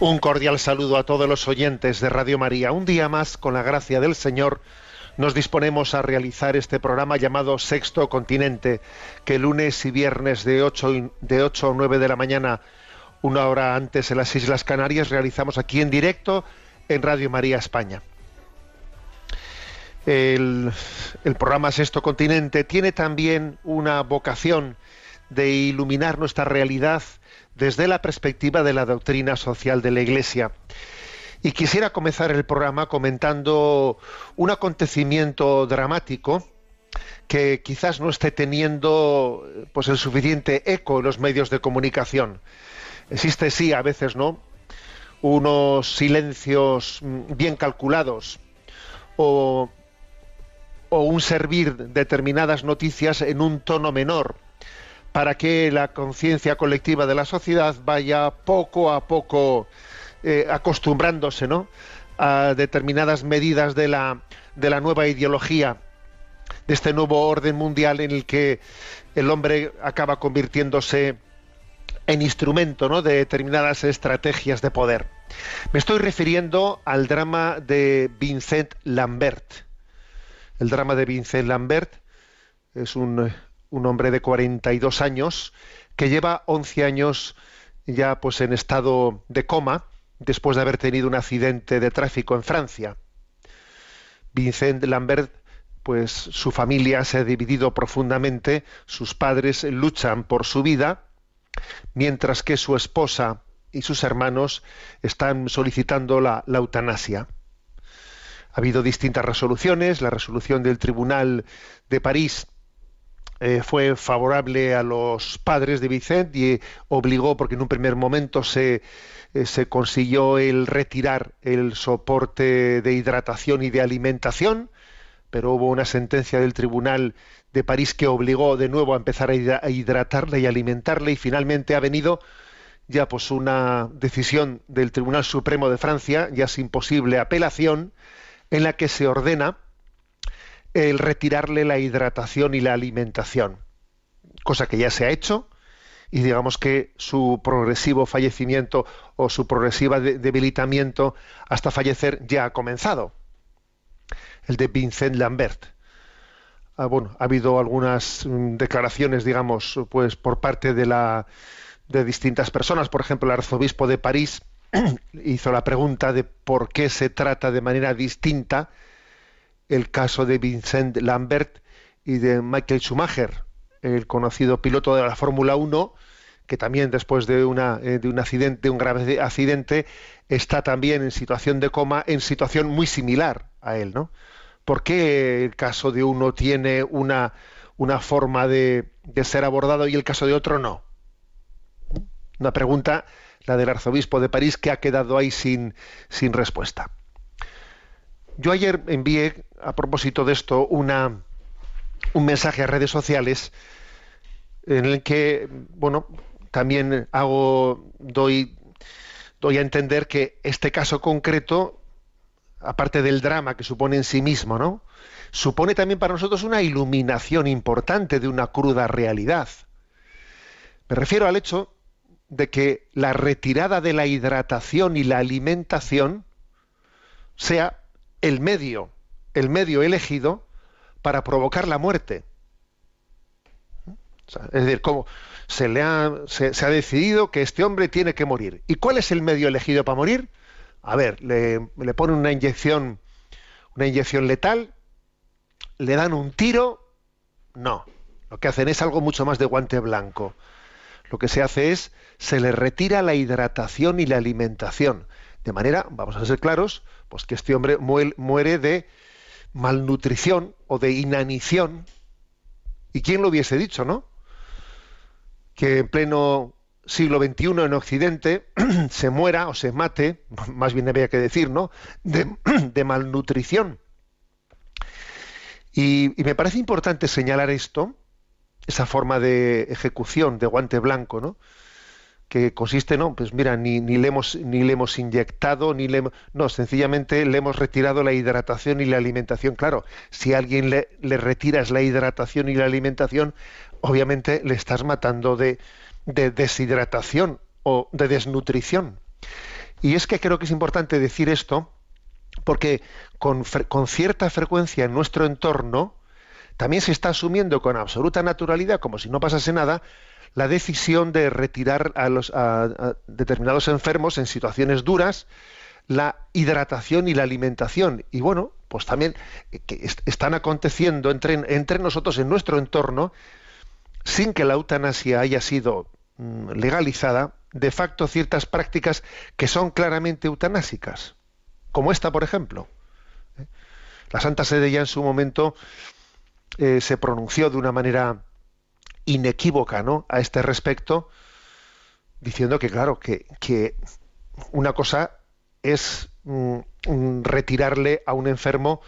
Un cordial saludo a todos los oyentes de Radio María. Un día más, con la gracia del Señor, nos disponemos a realizar este programa llamado Sexto Continente, que lunes y viernes de 8, y- de 8 a 9 de la mañana, una hora antes en las Islas Canarias, realizamos aquí en directo en Radio María España. El programa Sexto Continente tiene también una vocación de iluminar nuestra realidad desde la perspectiva de la doctrina social de la Iglesia. Y quisiera comenzar el programa comentando un acontecimiento dramático que quizás no esté teniendo pues el suficiente eco en los medios de comunicación. Existe sí a veces, ¿no? unos silencios mm, bien calculados o, o un servir determinadas noticias en un tono menor para que la conciencia colectiva de la sociedad vaya poco a poco eh, acostumbrándose ¿no? a determinadas medidas de la, de la nueva ideología, de este nuevo orden mundial en el que el hombre acaba convirtiéndose en instrumento ¿no? de determinadas estrategias de poder. Me estoy refiriendo al drama de Vincent Lambert. El drama de Vincent Lambert es un, un hombre de 42 años que lleva 11 años ya pues en estado de coma después de haber tenido un accidente de tráfico en Francia. Vincent Lambert pues su familia se ha dividido profundamente, sus padres luchan por su vida, mientras que su esposa y sus hermanos están solicitando la, la eutanasia. Ha habido distintas resoluciones, la resolución del Tribunal de París eh, fue favorable a los padres de Vicente y obligó, porque en un primer momento se, eh, se consiguió el retirar el soporte de hidratación y de alimentación, pero hubo una sentencia del Tribunal de París que obligó de nuevo a empezar a hidra- a hidratarle y alimentarle y finalmente ha venido ya pues una decisión del Tribunal Supremo de Francia, ya sin posible apelación, en la que se ordena el retirarle la hidratación y la alimentación, cosa que ya se ha hecho y digamos que su progresivo fallecimiento o su progresiva de- debilitamiento hasta fallecer ya ha comenzado. El de Vincent Lambert. Ah, bueno, ha habido algunas mm, declaraciones, digamos, pues por parte de la de distintas personas, por ejemplo, el arzobispo de París hizo la pregunta de por qué se trata de manera distinta el caso de Vincent Lambert y de Michael Schumacher, el conocido piloto de la Fórmula 1, que también después de, una, eh, de un accidente, de un grave accidente, está también en situación de coma, en situación muy similar a él, ¿no? ¿Por qué el caso de uno tiene una, forma de, de ser abordado y el caso de otro no? Una pregunta, la del arzobispo de París, que ha quedado ahí sin, sin respuesta. Yo ayer envié, a propósito de esto, una, un mensaje a redes sociales en el que, bueno, también hago, doy doy a entender que este caso concreto, aparte del drama que supone en sí mismo, ¿no? supone también para nosotros una iluminación importante de una cruda realidad. Me refiero al hecho de que la retirada de la hidratación y la alimentación sea el medio, el medio elegido para provocar la muerte. es decir, como se, le ha, se, ha decidido que este hombre tiene que morir. ¿Y cuál es el medio elegido para morir? A ver, le, le ponen una inyección, una inyección letal, le dan un tiro, no. Lo que hacen es algo mucho más de guante blanco. Lo que se hace es, se le retira la hidratación y la alimentación. De manera, vamos a ser claros, pues que este hombre muere de malnutrición o de inanición. ¿Y quién lo hubiese dicho, no? Que en pleno siglo XXI en Occidente se muera o se mate, más bien había que decir, ¿no? De, de malnutrición. Y, me parece importante señalar esto, esa forma de ejecución de guante blanco, ¿no? Que consiste, no, pues mira, ni, ni, le hemos, ni le hemos inyectado, ni le no, sencillamente le hemos retirado la hidratación y la alimentación. Claro, si a alguien le, le retiras la hidratación y la alimentación, obviamente le estás matando de, de deshidratación o de desnutrición. Y es que creo que es importante decir esto, porque con, cierta frecuencia en nuestro entorno también se está asumiendo con absoluta naturalidad, como si no pasase nada, la decisión de retirar a, los, determinados enfermos en situaciones duras la hidratación y la alimentación. Y bueno, pues también eh, que están aconteciendo entre, entre nosotros en nuestro entorno, sin que la eutanasia haya sido mm, legalizada, de facto ciertas prácticas que son claramente eutanásicas como esta, por ejemplo. ¿eh? La Santa Sede ya en su momento eh, se pronunció de una manera inequívoca ¿no? a este respecto, diciendo que, claro, que, que una cosa es mm, retirarle a un enfermo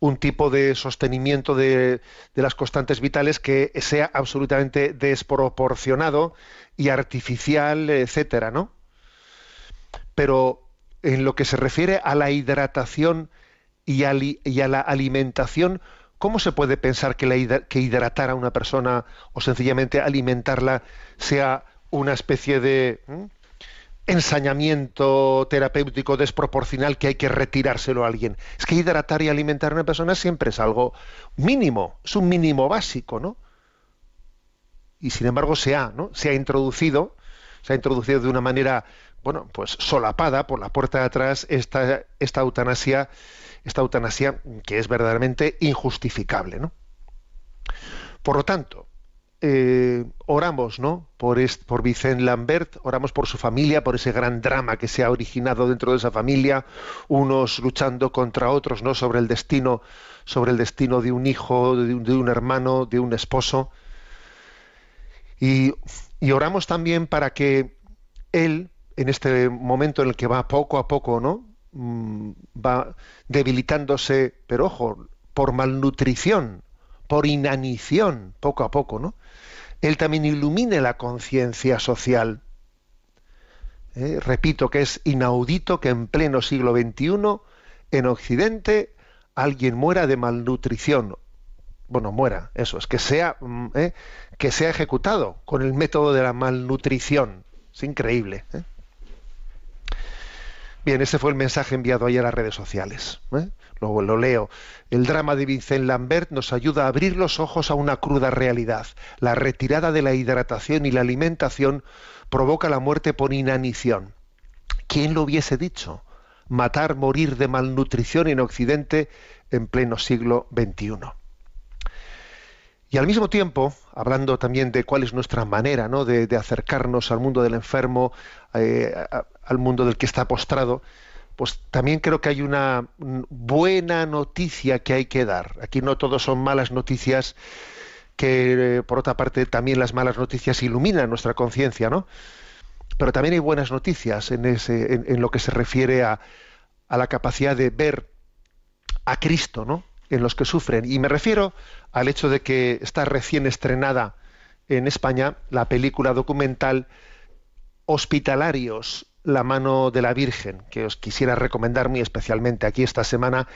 un tipo de sostenimiento de, de, las constantes vitales que sea absolutamente desproporcionado y artificial, etcétera, ¿no? Pero en lo que se refiere a la hidratación y a, la alimentación, ¿cómo se puede pensar que, hidratar a una persona o sencillamente alimentarla sea una especie de ensañamiento terapéutico desproporcional que hay que retirárselo a alguien? Es que hidratar y alimentar a una persona siempre es algo mínimo, es un mínimo básico, ¿no? Y sin embargo se ha, ¿no? Se ha introducido, se ha introducido de una manera bueno, pues solapada por la puerta de atrás esta, esta eutanasia, esta eutanasia que es verdaderamente injustificable, ¿no? Por lo tanto, eh, oramos, ¿no? Por, por Vicente Lambert, oramos por su familia, por ese gran drama que se ha originado dentro de esa familia, unos luchando contra otros, ¿no? Sobre el destino, sobre el destino de un hijo, de un, hermano, de un esposo. Y, y oramos también para que él, en este momento en el que va poco a poco, ¿no? Mm, va debilitándose, pero ojo, por malnutrición, por inanición, poco a poco, ¿no? Él también ilumine la conciencia social. Eh, repito que es inaudito que en pleno siglo XXI, en Occidente, alguien muera de malnutrición. Bueno, muera, eso, es que sea, mm, eh, que sea ejecutado con el método de la malnutrición. Es increíble. ¿eh? Bien, ese fue el mensaje enviado ayer a las redes sociales. ¿eh? Lo leo. El drama de Vincent Lambert nos ayuda a abrir los ojos a una cruda realidad. La retirada de la hidratación y la alimentación provoca la muerte por inanición. ¿Quién lo hubiese dicho? Matar, morir de malnutrición en Occidente en pleno siglo XXI. Y al mismo tiempo, hablando también de cuál es nuestra manera ¿no? de, acercarnos al mundo del enfermo, eh, al mundo del que está postrado, pues también creo que hay una buena noticia que hay que dar. Aquí no todos son malas noticias, que por otra parte también las malas noticias iluminan nuestra conciencia, ¿no? Pero también hay buenas noticias en, ese, en, lo que se refiere a, a la capacidad de ver a Cristo, ¿no? en los que sufren. Y me refiero al hecho de que está recién estrenada en España la película documental Hospitalarios, La mano de la Virgen, que os quisiera recomendar muy especialmente. Aquí esta semana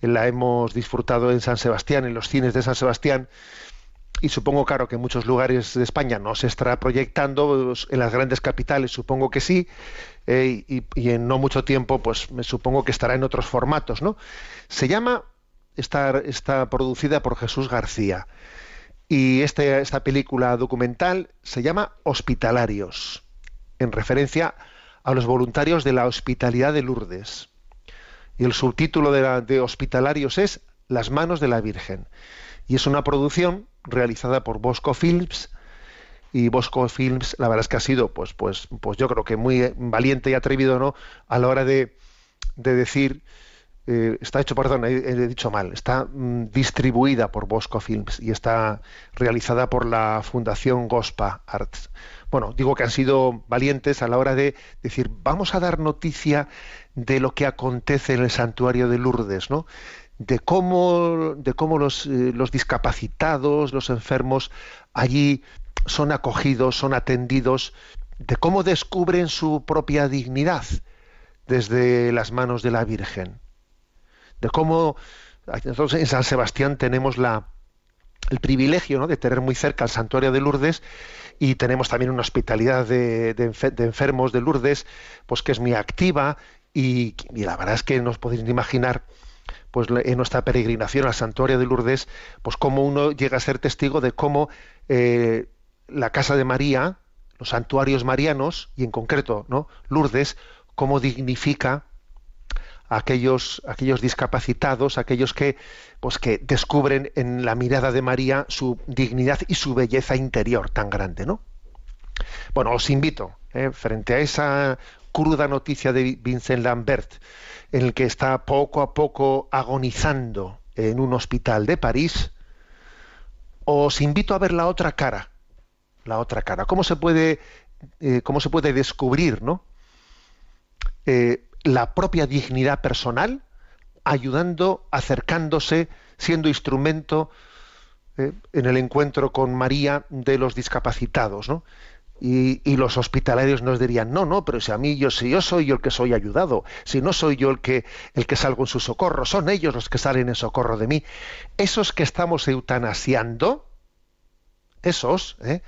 la hemos disfrutado en San Sebastián, en los cines de San Sebastián, y supongo, claro, que en muchos lugares de España no se estará proyectando, en las grandes capitales supongo que sí, eh, y, en no mucho tiempo, pues me supongo que estará en otros formatos, ¿no? Se llama, está, está producida por Jesús García, y este, esta película documental se llama Hospitalarios, en referencia a los voluntarios de la Hospitalidad de Lourdes. Y el subtítulo de, de Hospitalarios es Las manos de la Virgen. Y es una producción realizada por Bosco Films, y Bosco Films, la verdad es que ha sido, pues, pues, pues yo creo que muy valiente y atrevido, ¿no? A la hora de, de decir, eh, está hecho, perdón, he, dicho mal, está mm, distribuida por Bosco Films y está realizada por la Fundación Gospa Arts. Bueno, digo que han sido valientes a la hora de decir, vamos a dar noticia de lo que acontece en el santuario de Lourdes, ¿no? De cómo, de cómo los, eh, los discapacitados, los enfermos allí son acogidos, son atendidos, de cómo descubren su propia dignidad desde las manos de la Virgen, de cómo nosotros en San Sebastián tenemos la, el privilegio ¿no? de tener muy cerca el santuario de Lourdes y tenemos también una hospitalidad de, enfermos de Lourdes, pues que es muy activa y, la verdad es que no os podéis imaginar pues en nuestra peregrinación al santuario de Lourdes, pues cómo uno llega a ser testigo de cómo eh, la casa de María, los santuarios marianos y en concreto, ¿no? Lourdes, cómo dignifica aquellos, aquellos discapacitados, aquellos que, pues que descubren en la mirada de María su dignidad y su belleza interior tan grande, ¿no? Bueno, os invito, ¿eh? frente a esa cruda noticia de Vincent Lambert, en el que está poco a poco agonizando en un hospital de París, os invito a ver la otra cara, la otra cara. ¿Cómo se puede, eh, cómo se puede descubrir, ¿no? Eh, la propia dignidad personal, ayudando, acercándose, siendo instrumento eh, en el encuentro con María de los discapacitados, ¿no? Y, los hospitalarios nos dirían, no, no, pero si a mí yo, si yo soy yo el que soy ayudado, si no soy yo el que, el que salgo en su socorro, son ellos los que salen en socorro de mí. Esos que estamos eutanasiando, esos, ¿eh?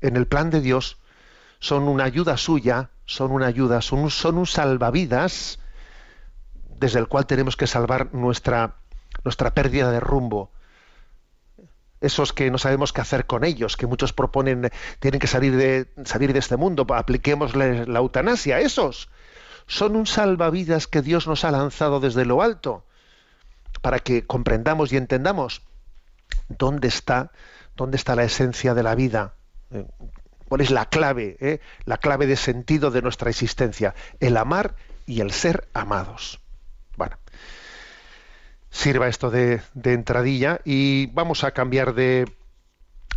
en el plan de Dios, son una ayuda suya son una ayuda, son un, son un salvavidas desde el cual tenemos que salvar nuestra, nuestra pérdida de rumbo. Esos que no sabemos qué hacer con ellos, que muchos proponen tienen que salir de, salir de este mundo, apliquemos la eutanasia, esos son un salvavidas que Dios nos ha lanzado desde lo alto para que comprendamos y entendamos dónde está, dónde está la esencia de la vida, cuál es la clave, eh? la clave de sentido de nuestra existencia, el amar y el ser amados. Bueno, sirva esto de, entradilla y vamos a cambiar de,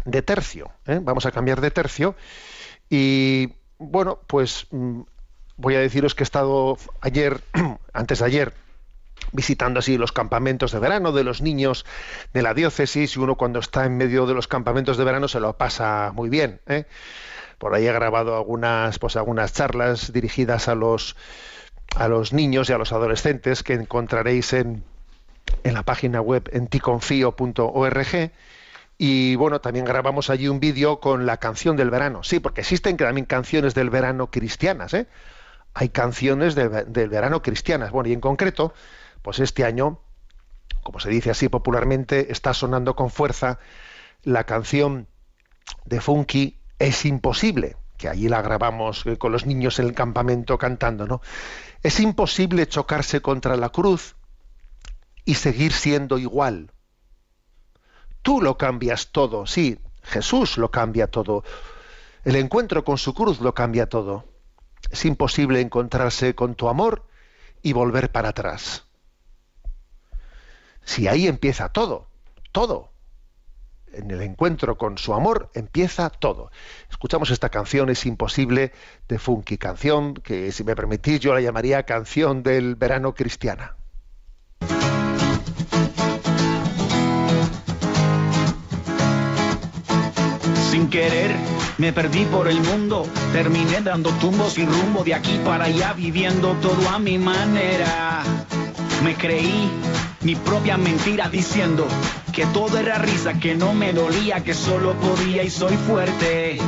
de tercio, ¿eh? vamos a cambiar de tercio y bueno, pues mm, voy a deciros que he estado ayer, antes de ayer, visitando así los campamentos de verano de los niños de la diócesis y uno cuando está en medio de los campamentos de verano se lo pasa muy bien. ¿eh? Por ahí he grabado algunas, pues, algunas charlas dirigidas a los, a los niños y a los adolescentes que encontraréis en, en la página web en ticonfio.org. Y bueno, también grabamos allí un vídeo con la canción del verano. Sí, porque existen también canciones del verano cristianas. ¿eh? Hay canciones del verano cristianas. Bueno, y en concreto, pues este año, como se dice así popularmente, está sonando con fuerza la canción de Funky Es imposible, que allí la grabamos eh, con los niños en el campamento cantando, ¿no? Es imposible chocarse contra la cruz y seguir siendo igual. Tú lo cambias todo, sí, Jesús lo cambia todo. El encuentro con su cruz lo cambia todo. Es imposible encontrarse con tu amor y volver para atrás. Si ahí empieza todo, todo. En el encuentro con su amor empieza todo. Escuchamos esta canción, es imposible, de Funky, canción que si me permitís yo la llamaría canción del verano cristiana. Sin querer Me perdí por el mundo, terminé dando tumbos sin rumbo de aquí para allá, viviendo todo a mi manera. Me creí mi propia mentira diciendo que todo era risa, que no me dolía, que solo podía y soy fuerte.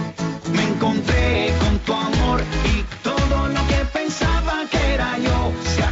Me encontré con tu amor y todo lo que pensaba que era yo se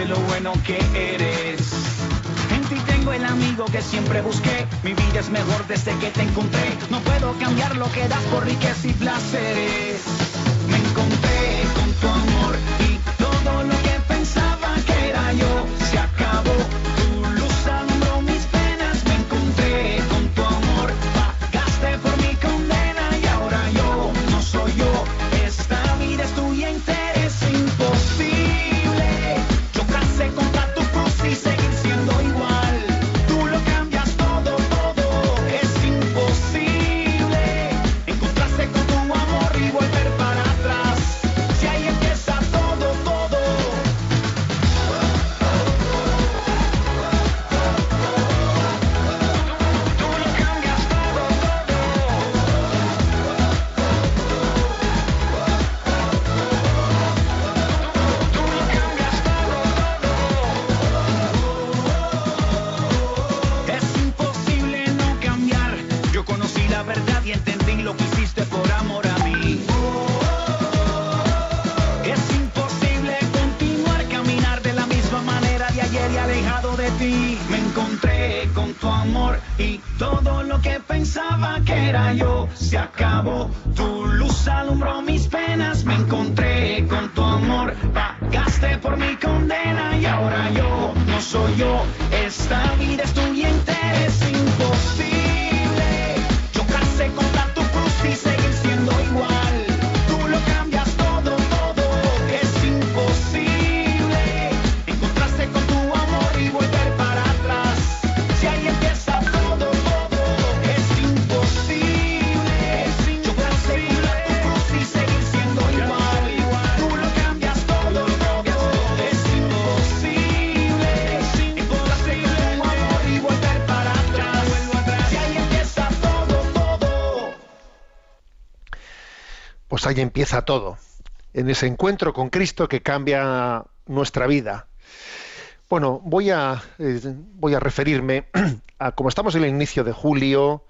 gente lo bueno que eres. En ti tengo el amigo que siempre busqué. Mi vida es mejor desde que te encontré. No puedo cambiar lo que das por riqueza y placeres. Todo, en ese encuentro con Cristo que cambia nuestra vida. Bueno, voy a, eh, voy a referirme a, como estamos en el inicio de julio,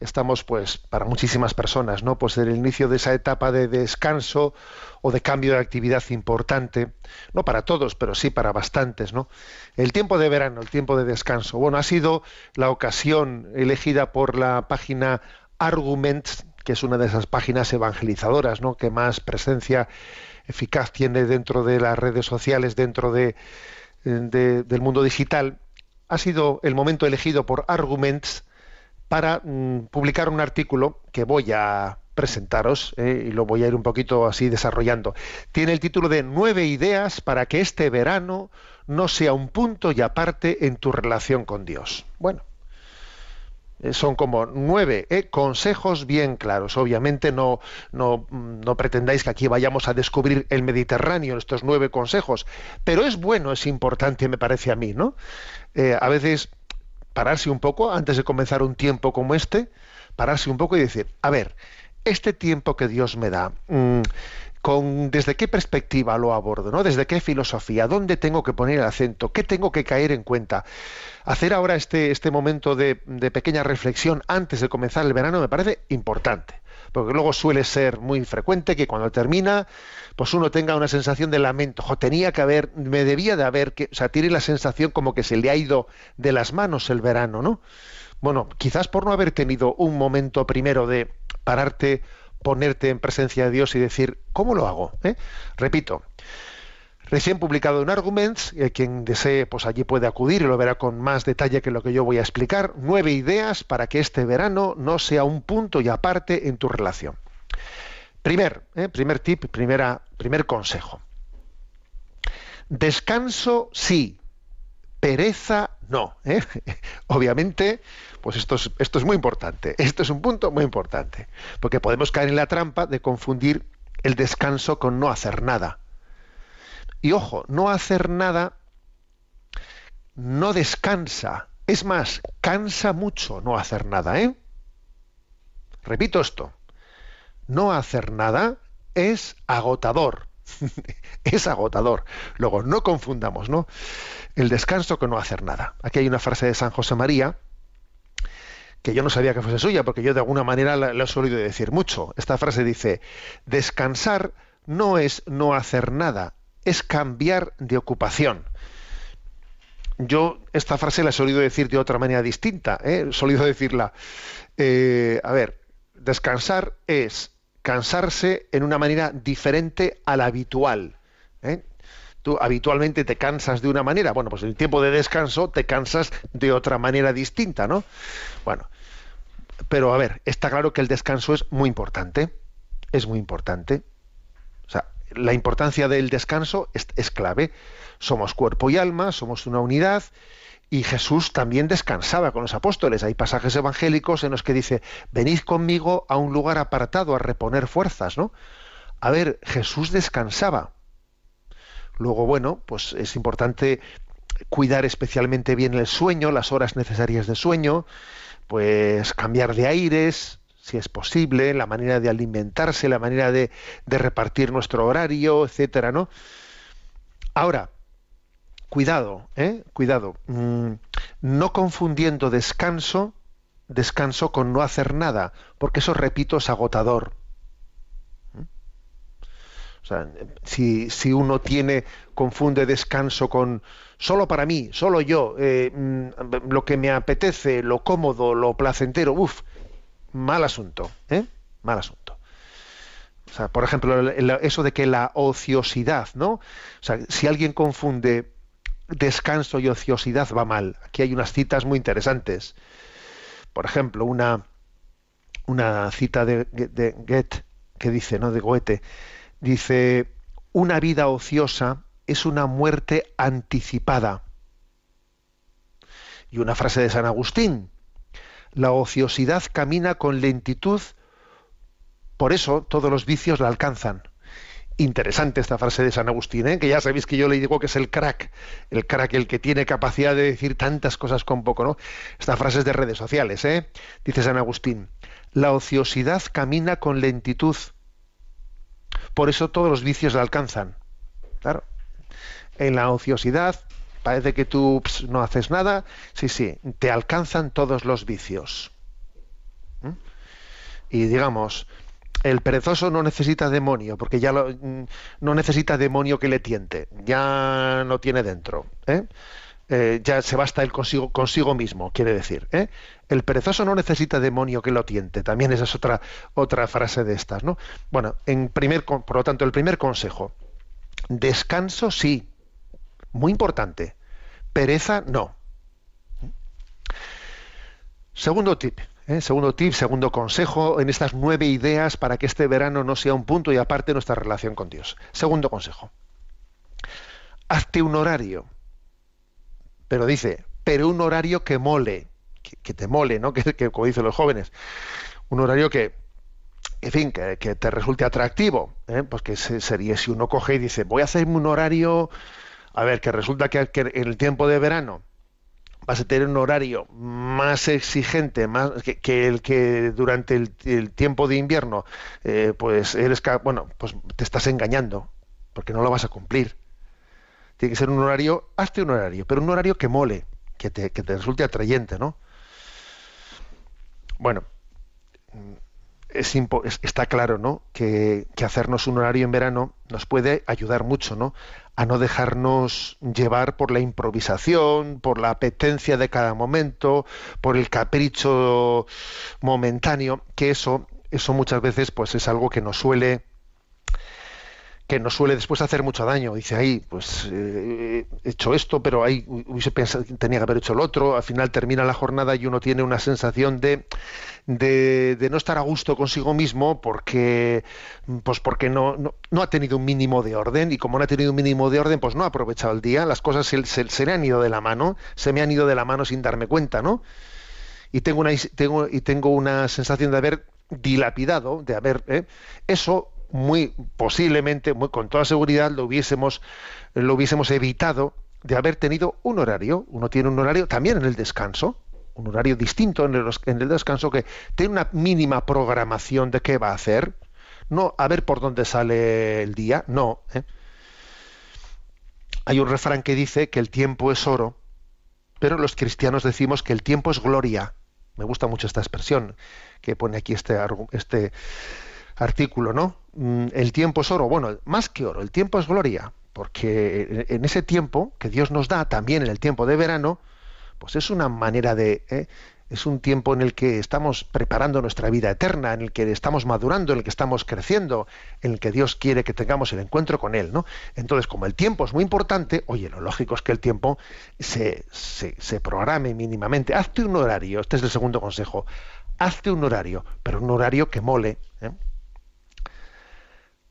estamos pues para muchísimas personas, ¿no? Pues en el inicio de esa etapa de descanso o de cambio de actividad importante, no para todos, pero sí para bastantes, ¿no? El tiempo de verano, el tiempo de descanso. Bueno, ha sido la ocasión elegida por la página Arguments, que es una de esas páginas evangelizadoras, ¿no? Que más presencia eficaz tiene dentro de las redes sociales, dentro de, de- del mundo digital. Ha sido el momento elegido por Arguments para mm, publicar un artículo que voy a presentaros eh, y lo voy a ir un poquito así desarrollando. Tiene el título de Nueve ideas para que este verano no sea un punto y aparte en tu relación con Dios. Bueno, son como nueve eh, consejos bien claros. Obviamente no, no, mm, no pretendáis que aquí vayamos a descubrir el Mediterráneo en estos nueve consejos, pero es bueno, es importante, me parece a mí, ¿no? Eh, a veces pararse un poco antes de comenzar un tiempo como este, pararse un poco y decir, a ver, este tiempo que Dios me da, mm, con desde qué perspectiva lo abordo, ¿no? Desde qué filosofía, dónde tengo que poner el acento, qué tengo que caer en cuenta. Hacer ahora este, este momento de, pequeña reflexión antes de comenzar el verano me parece importante, porque luego suele ser muy frecuente que cuando termina, pues uno tenga una sensación de lamento. Jo, tenía que haber, me debía de haber, que, o sea, tiene la sensación como que se le ha ido de las manos el verano, ¿no? Bueno, quizás por no haber tenido un momento primero de pararte, ponerte en presencia de Dios y decir, ¿cómo lo hago? ¿Eh? Repito, recién publicado en Arguments, eh, quien desee, pues allí puede acudir y lo verá con más detalle que lo que yo voy a explicar, nueve ideas para que este verano no sea un punto y aparte en tu relación. Primer, ¿eh? primer tip, primera, primer consejo. Descanso sí, pereza no. ¿eh? Obviamente, pues esto es, esto es muy importante. Esto es un punto muy importante. Porque podemos caer en la trampa de confundir el descanso con no hacer nada. Y ojo, no hacer nada no descansa. Es más, cansa mucho no hacer nada, ¿eh? Repito esto. No hacer nada es agotador. es agotador. Luego, no confundamos, ¿no? El descanso con no hacer nada. Aquí hay una frase de San José María que yo no sabía que fuese suya, porque yo de alguna manera la, he solido decir mucho. Esta frase dice, descansar no es no hacer nada, es cambiar de ocupación. Yo esta frase la he solido decir de otra manera distinta. ¿eh? He solido decirla, eh, a ver, descansar es cansarse en una manera diferente a la habitual. ¿eh? Tú habitualmente te cansas de una manera, bueno, pues en el tiempo de descanso te cansas de otra manera distinta, ¿no? Bueno, pero a ver, está claro que el descanso es muy importante, es muy importante. O sea, la importancia del descanso es, es clave. Somos cuerpo y alma, somos una unidad, y Jesús también descansaba con los apóstoles. Hay pasajes evangélicos en los que dice, venid conmigo a un lugar apartado a reponer fuerzas, ¿no? A ver, Jesús descansaba. Luego, bueno, pues es importante cuidar especialmente bien el sueño, las horas necesarias de sueño, pues cambiar de aires, si es posible, la manera de alimentarse, la manera de, de repartir nuestro horario, etcétera, ¿no? Ahora, cuidado, ¿eh? cuidado, mm, no confundiendo descanso, descanso con no hacer nada, porque eso, repito, es agotador. ¿Mm? O sea, si, si, uno tiene, confunde descanso con solo para mí, solo yo, eh, mm, lo que me apetece, lo cómodo, lo placentero, uff, mal asunto, ¿eh? Mal asunto. O sea, por ejemplo, eso de que la ociosidad, ¿no? O sea, si alguien confunde descanso y ociosidad va mal. Aquí hay unas citas muy interesantes. Por ejemplo, una, cita de, de Goethe que dice, ¿no? De Goethe, dice, una vida ociosa es una muerte anticipada. Y una frase de San Agustín, la ociosidad camina con lentitud, por eso todos los vicios la alcanzan. Interesante esta frase de San Agustín, ¿eh? que ya sabéis que yo le digo que es el crack, el crack, el que tiene capacidad de decir tantas cosas con poco, ¿no? Esta frase es de redes sociales, ¿eh? Dice San Agustín, la ociosidad camina con lentitud, por eso todos los vicios la alcanzan. Claro, en la ociosidad parece que tú ps, no haces nada, sí, sí, te alcanzan todos los vicios. ¿Mm? Y digamos, el perezoso no necesita demonio, porque ya lo, no necesita demonio que le tiente, ya no tiene dentro. ¿eh? Eh, ya se basta él consigo, consigo mismo, quiere decir. ¿eh? El perezoso no necesita demonio que lo tiente. También esa es otra, otra frase de estas. ¿no? Bueno, en primer, por lo tanto, el primer consejo. Descanso sí, muy importante. Pereza no. Segundo tip. ¿Eh? Segundo tip, segundo consejo en estas nueve ideas para que este verano no sea un punto y aparte nuestra relación con Dios. Segundo consejo. Hazte un horario. Pero dice, pero un horario que mole, que, te mole, ¿no? Que, como dicen los jóvenes. Un horario que, en fin, que, que te resulte atractivo. ¿eh? Pues que sería si uno coge y dice, voy a hacerme un horario, a ver, que resulta que, que en el tiempo de verano vas a tener un horario más exigente más que, el que durante el, tiempo de invierno eh, pues bueno pues te estás engañando porque no lo vas a cumplir. Tiene que ser un horario hazte un horario pero un horario que mole que te, que te resulte atrayente no bueno es, está claro ¿no? Que, hacernos un horario en verano nos puede ayudar mucho ¿no? a no dejarnos llevar por la improvisación, por la apetencia de cada momento, por el capricho momentáneo, que eso, eso muchas veces pues es algo que nos suele que nos suele después hacer mucho daño. Dice ahí, pues eh, he hecho esto, pero ahí hubiese pensado tenía que haber hecho el otro. Al final termina la jornada y uno tiene una sensación de, de, no estar a gusto consigo mismo porque, pues porque no, no, ha tenido un mínimo de orden y como no ha tenido un mínimo de orden, pues no ha aprovechado el día. Las cosas se, se, le han ido de la mano, se me han ido de la mano sin darme cuenta, ¿no? Y tengo una, tengo, y tengo una sensación de haber dilapidado, de haber... ¿eh? Eso muy posiblemente, con toda seguridad, lo hubiésemos, lo hubiésemos evitado de haber tenido un horario. Uno tiene un horario también en el descanso, un horario distinto en el, en el descanso que tiene una mínima programación de qué va a hacer. No a ver por dónde sale el día, no. ¿eh? Hay un refrán que dice que el tiempo es oro, pero los cristianos decimos que el tiempo es gloria. Me gusta mucho esta expresión que pone aquí este, este artículo, ¿no? Mm, el tiempo es oro. Bueno, más que oro, el tiempo es gloria, porque en ese tiempo que Dios nos da, también en el tiempo de verano, pues es una manera de... ¿eh? Es un tiempo en el que estamos preparando nuestra vida eterna, en el que estamos madurando, en el que estamos creciendo, en el que Dios quiere que tengamos el encuentro con Él, ¿no? Entonces, como el tiempo es muy importante, oye, lo lógico es que el tiempo se, se programe mínimamente. Hazte un horario, este es el segundo consejo. Hazte un horario, pero un horario que mole. ¿eh?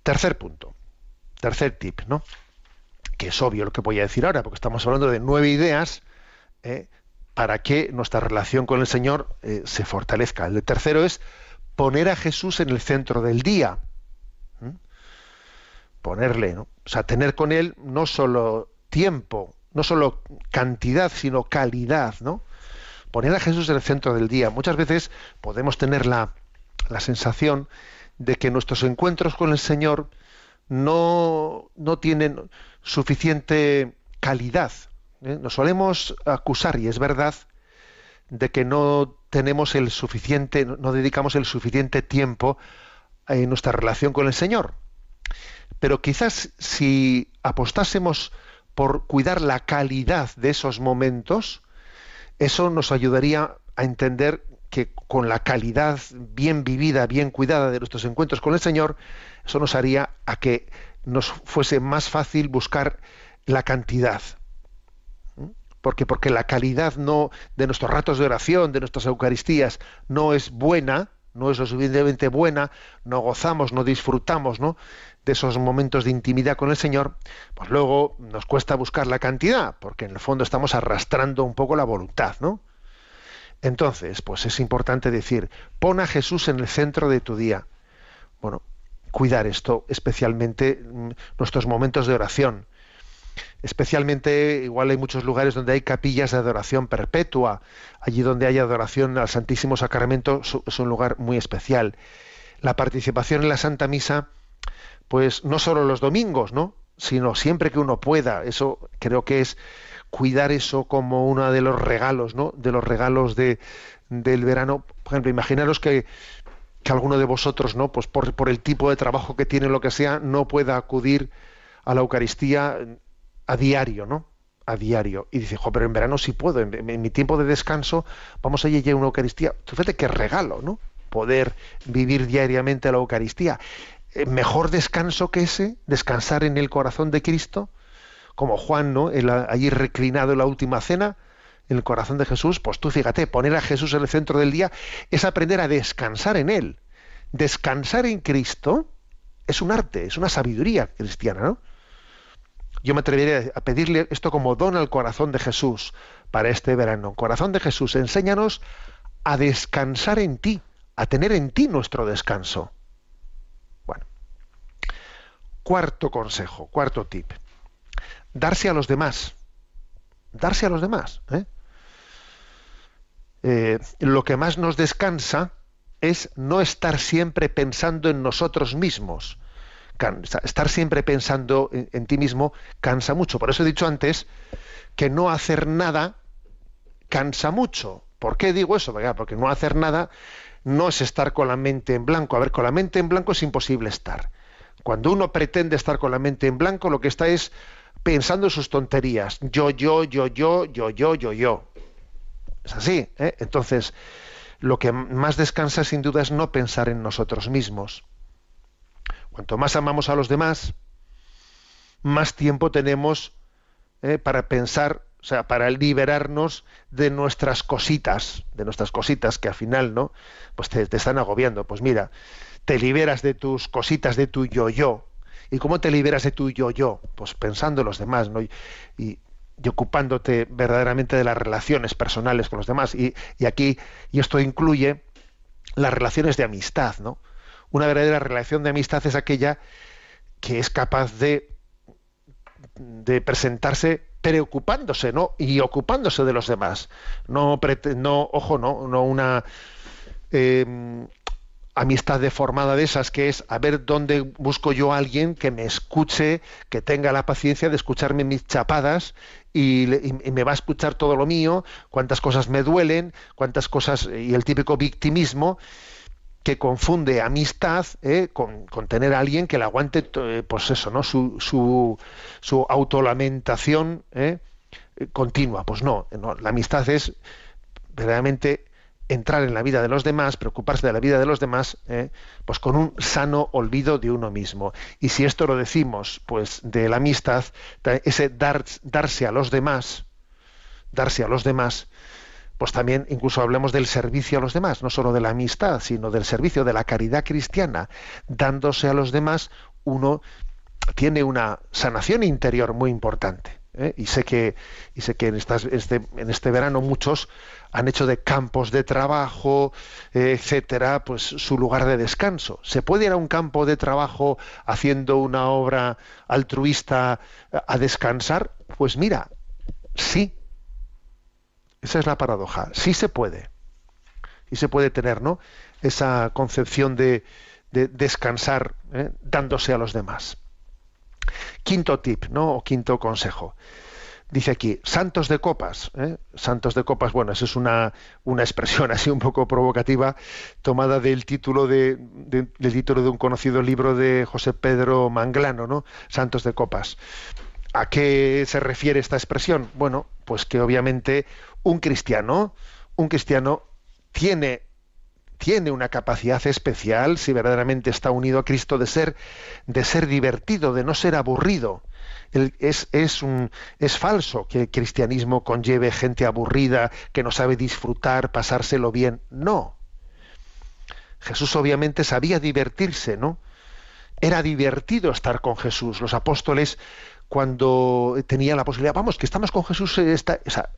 Tercer punto, tercer tip, ¿no? Que es obvio lo que voy a decir ahora, porque estamos hablando de nueve ideas ¿eh? para que nuestra relación con el Señor eh, se fortalezca. El tercero es poner a Jesús en el centro del día. Ponerle, ¿no? O sea, tener con Él no solo tiempo, no solo cantidad, sino calidad, ¿no? Poner a Jesús en el centro del día. Muchas veces podemos tener la, la sensación de que nuestros encuentros con el Señor no, no tienen suficiente calidad. ¿eh? Nos solemos acusar, y es verdad, de que no tenemos el suficiente, no dedicamos el suficiente tiempo en nuestra relación con el Señor. Pero quizás si apostásemos por cuidar la calidad de esos momentos, eso nos ayudaría a entender que con la calidad bien vivida, bien cuidada de nuestros encuentros con el Señor, eso nos haría a que nos fuese más fácil buscar la cantidad. ¿Mm? Porque, porque la calidad no de nuestros ratos de oración, de nuestras Eucaristías, no es buena, no es lo suficientemente buena, no gozamos, no disfrutamos ¿no? de esos momentos de intimidad con el Señor, pues luego nos cuesta buscar la cantidad, porque en el fondo estamos arrastrando un poco la voluntad, ¿no? Entonces, pues es importante decir, pon a Jesús en el centro de tu día. Bueno, cuidar esto, especialmente mm, nuestros momentos de oración. Especialmente, igual hay muchos lugares donde hay capillas de adoración perpetua. Allí donde hay adoración al Santísimo Sacramento es un lugar muy especial. La participación en la Santa Misa, pues no solo los domingos, ¿no? Sino siempre que uno pueda. Eso creo que es cuidar eso como uno de los regalos, ¿no? De los regalos de, del verano. Por ejemplo, imaginaros que, que alguno de vosotros, ¿no? Pues por, por, el tipo de trabajo que tiene, lo que sea, no pueda acudir a la Eucaristía a diario, ¿no? A diario. Y dice, jo, pero en verano sí puedo, en, mi tiempo de descanso vamos a ir a una Eucaristía. Fíjate qué regalo, ¿no? Poder vivir diariamente la Eucaristía. Eh, ¿Mejor descanso que ese? ¿Descansar en el corazón de Cristo? Como Juan, ¿no? allí reclinado en la última cena, en el corazón de Jesús, pues tú fíjate, poner a Jesús en el centro del día es aprender a descansar en Él. Descansar en Cristo es un arte, es una sabiduría cristiana, ¿no? Yo me atrevería a pedirle esto como don al corazón de Jesús para este verano. Corazón de Jesús, enséñanos a descansar en ti, a tener en ti nuestro descanso. Bueno, cuarto consejo, cuarto tip darse a los demás. Darse a los demás. ¿eh? eh, lo que más nos descansa es no estar siempre pensando en nosotros mismos. Estar siempre pensando en, en ti mismo cansa mucho. Por eso he dicho antes que no hacer nada cansa mucho. ¿Por qué digo eso? Porque no hacer nada no es estar con la mente en blanco. A ver, con la mente en blanco es imposible estar. Cuando uno pretende estar con la mente en blanco, lo que está es pensando en sus tonterías. Yo, yo, yo, yo, yo, yo, yo, yo. Es así. ¿eh? Entonces, lo que más descansa sin duda es no pensar en nosotros mismos. Cuanto más amamos a los demás, más tiempo tenemos ¿eh? para pensar, o sea, para liberarnos de nuestras cositas, de nuestras cositas que al final, ¿no? Pues te, te están agobiando. Pues mira, te liberas de tus cositas, de tu yo-yo. ¿Y cómo te liberas de tu yo-yo? Pues pensando en los demás, ¿no? Y, y- ocupándote verdaderamente de las relaciones personales con los demás. Y, y aquí, y esto incluye las relaciones de amistad, ¿no? Una verdadera relación de amistad es aquella que es capaz de de presentarse preocupándose, ¿no? Y ocupándose de los demás. No, no ojo, no, no una eh, amistad deformada de esas que es a ver dónde busco yo a alguien que me escuche, que tenga la paciencia de escucharme mis chapadas y, y- me va a escuchar todo lo mío, cuántas cosas me duelen, cuántas cosas y el típico victimismo que confunde amistad eh, con, tener a alguien que le aguante eh, pues eso no su su, su autolamentación eh, continua. Pues no, no, la amistad es verdaderamente entrar en la vida de los demás preocuparse de la vida de los demás eh, pues con un sano olvido de uno mismo y si esto lo decimos pues de la amistad ta- ese dar, darse a los demás darse a los demás pues también incluso hablemos del servicio a los demás, no solo de la amistad, sino del servicio, de la caridad cristiana. Dándose a los demás, uno tiene una sanación interior muy importante. ¿Eh? Y sé que, y sé que en, este, en este verano muchos han hecho de campos de trabajo, eh, etcétera, pues su lugar de descanso. ¿Se puede ir a un campo de trabajo haciendo una obra altruista a descansar? Pues mira, sí, esa es la paradoja. Sí se puede. Sí se puede tener, ¿no? Esa concepción de, de descansar ¿eh? dándose a los demás. Quinto tip, ¿no? O quinto consejo. Dice aquí, santos de copas. ¿eh? Santos de copas, bueno, eso es una, una expresión así un poco provocativa, tomada del título de, de- del título de un conocido libro de José Pedro Manglano, ¿no? Santos de copas. ¿A qué se refiere esta expresión? Bueno, pues que obviamente un cristiano, un cristiano tiene tiene una capacidad especial si verdaderamente está unido a Cristo de ser de ser divertido, de no ser aburrido. Es, es, un, es falso que el cristianismo conlleve gente aburrida, que no sabe disfrutar, pasárselo bien. No. Jesús obviamente sabía divertirse, ¿no? Era divertido estar con Jesús. Los apóstoles, cuando tenían la posibilidad, vamos, que estamos con Jesús, eh,